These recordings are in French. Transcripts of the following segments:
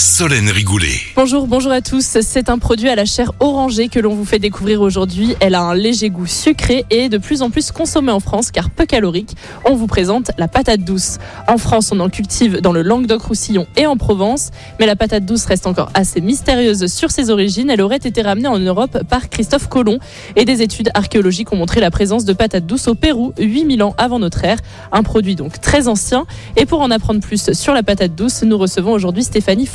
Solène Rigoulet. Bonjour, bonjour à tous. C'est un produit à la chair orangée que l'on vous fait découvrir aujourd'hui. Elle a un léger goût sucré et est de plus en plus consommée en France car peu calorique. On vous présente la patate douce. En France, on en cultive dans le Languedoc-Roussillon et en Provence, mais la patate douce reste encore assez mystérieuse sur ses origines. Elle aurait été ramenée en Europe par Christophe Colomb et des études archéologiques ont montré la présence de patates douces au Pérou 8000 ans avant notre ère. Un produit donc très ancien. Et pour en apprendre plus sur la patate douce, nous recevons aujourd'hui Stéphanie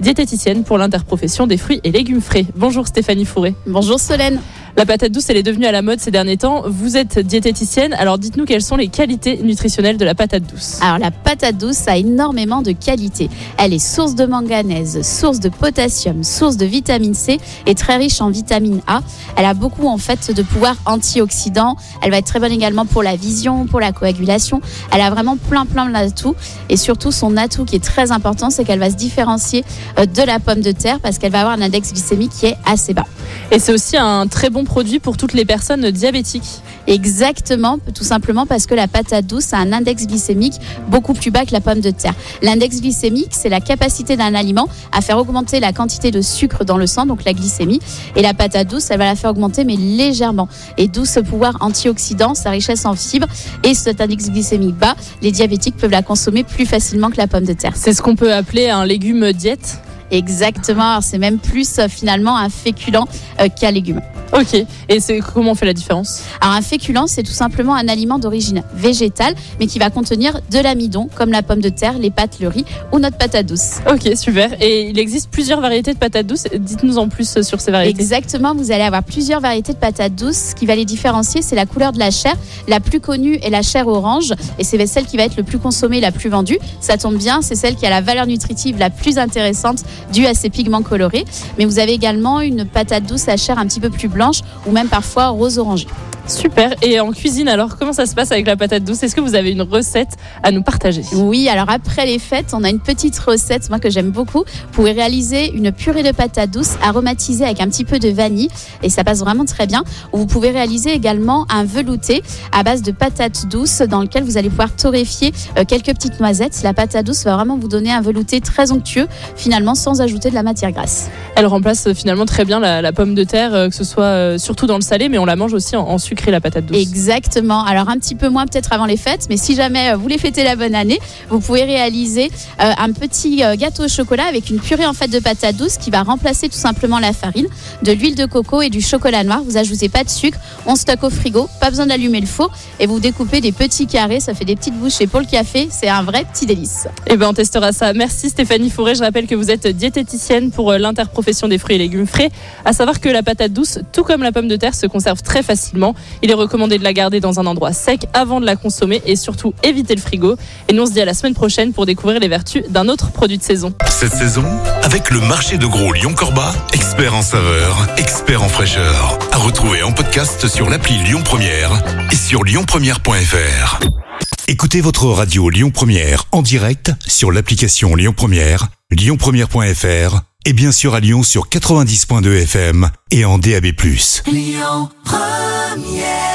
Diététicienne pour l'interprofession des fruits et légumes frais. Bonjour Stéphanie Fourré. Bonjour Solène. La patate douce, elle est devenue à la mode ces derniers temps. Vous êtes diététicienne, alors dites-nous quelles sont les qualités nutritionnelles de la patate douce. Alors la patate douce a énormément de qualités. Elle est source de manganèse, source de potassium, source de vitamine C et très riche en vitamine A. Elle a beaucoup en fait de pouvoir antioxydant. Elle va être très bonne également pour la vision, pour la coagulation. Elle a vraiment plein plein d'atouts et surtout son atout qui est très important, c'est qu'elle va se différencier euh, de la pomme de terre parce qu'elle va avoir un index glycémique qui est assez bas. Et c'est aussi un très bon produit pour toutes les personnes diabétiques. Exactement, tout simplement parce que la patate douce a un index glycémique beaucoup plus bas que la pomme de terre. L'index glycémique, c'est la capacité d'un aliment à faire augmenter la quantité de sucre dans le sang, donc la glycémie. Et la patate douce, elle va la faire augmenter, mais légèrement. Et d'où ce pouvoir antioxydant, sa richesse en fibres et cet index glycémique bas, les diabétiques peuvent la consommer plus facilement que la pomme de terre. C'est ce qu'on peut appeler un légume diète Exactement, c'est même plus euh, finalement un féculent euh, qu'un légume. Ok, et c'est comment on fait la différence? Alors un féculent, c'est tout simplement un aliment d'origine végétale, mais qui va contenir de l'amidon, comme la pomme de terre, les pâtes, le riz ou notre patate douce. Ok, super. Et il existe plusieurs variétés de patates douces. Dites-nous en plus sur ces variétés. Exactement, vous allez avoir plusieurs variétés de patates douces. Ce qui va les différencier, c'est la couleur de la chair. La plus connue est la chair orange, et c'est celle qui va être le plus consommée, la plus vendue. Ça tombe bien, c'est celle qui a la valeur nutritive la plus intéressante due à ses pigments colorés. Mais vous avez également une patate douce à chair un petit peu plus blanche ou même parfois rose orangé. Super. Et en cuisine, alors, comment ça se passe avec la patate douce? Est-ce que vous avez une recette à nous partager? Oui, alors après les fêtes, on a une petite recette, moi que j'aime beaucoup. Vous pouvez réaliser une purée de patate douce aromatisée avec un petit peu de vanille et ça passe vraiment très bien. Vous pouvez réaliser également un velouté à base de patates douces dans lequel vous allez pouvoir torréfier euh, quelques petites noisettes. La patate douce va vraiment vous donner un velouté très onctueux, finalement sans ajouter de la matière grasse. Elle remplace euh, finalement très bien la, pomme de terre, euh, que ce soit surtout dans le salé, mais on la mange aussi en, en sucre la patate douce. Exactement. Alors un petit peu moins peut-être avant les fêtes, mais si jamais euh, vous voulez fêter la bonne année, vous pouvez réaliser euh, un petit euh, gâteau au chocolat avec une purée en fait de patate douce qui va remplacer tout simplement la farine, de l'huile de coco et du chocolat noir. Vous ajoutez pas de sucre, on stocke au frigo, pas besoin d'allumer le four et vous découpez des petits carrés. Ça fait des petites bouchées pour le café. C'est un vrai petit délice. Et eh ben on testera ça. Merci Stéphanie Fourré. Je rappelle que vous êtes diététicienne pour l'interprofession des fruits et légumes frais. À savoir que la patate douce, tout comme la pomme de terre, se conserve très facilement. Il est recommandé de la garder dans un endroit sec avant de la consommer et surtout éviter le frigo. Et nous on se dit à la semaine prochaine pour découvrir les vertus d'un autre produit de saison. Cette saison, avec le marché de gros Lyon-Corba, expert en saveur, expert en fraîcheur. À retrouver en podcast sur l'appli Lyon Première et sur lyonpremière.fr. Écoutez votre radio Lyon Première en direct sur l'application Lyon Première, lyonpremière.fr et bien sûr à Lyon sur 90.2 FM et en DAB+. Lyon Première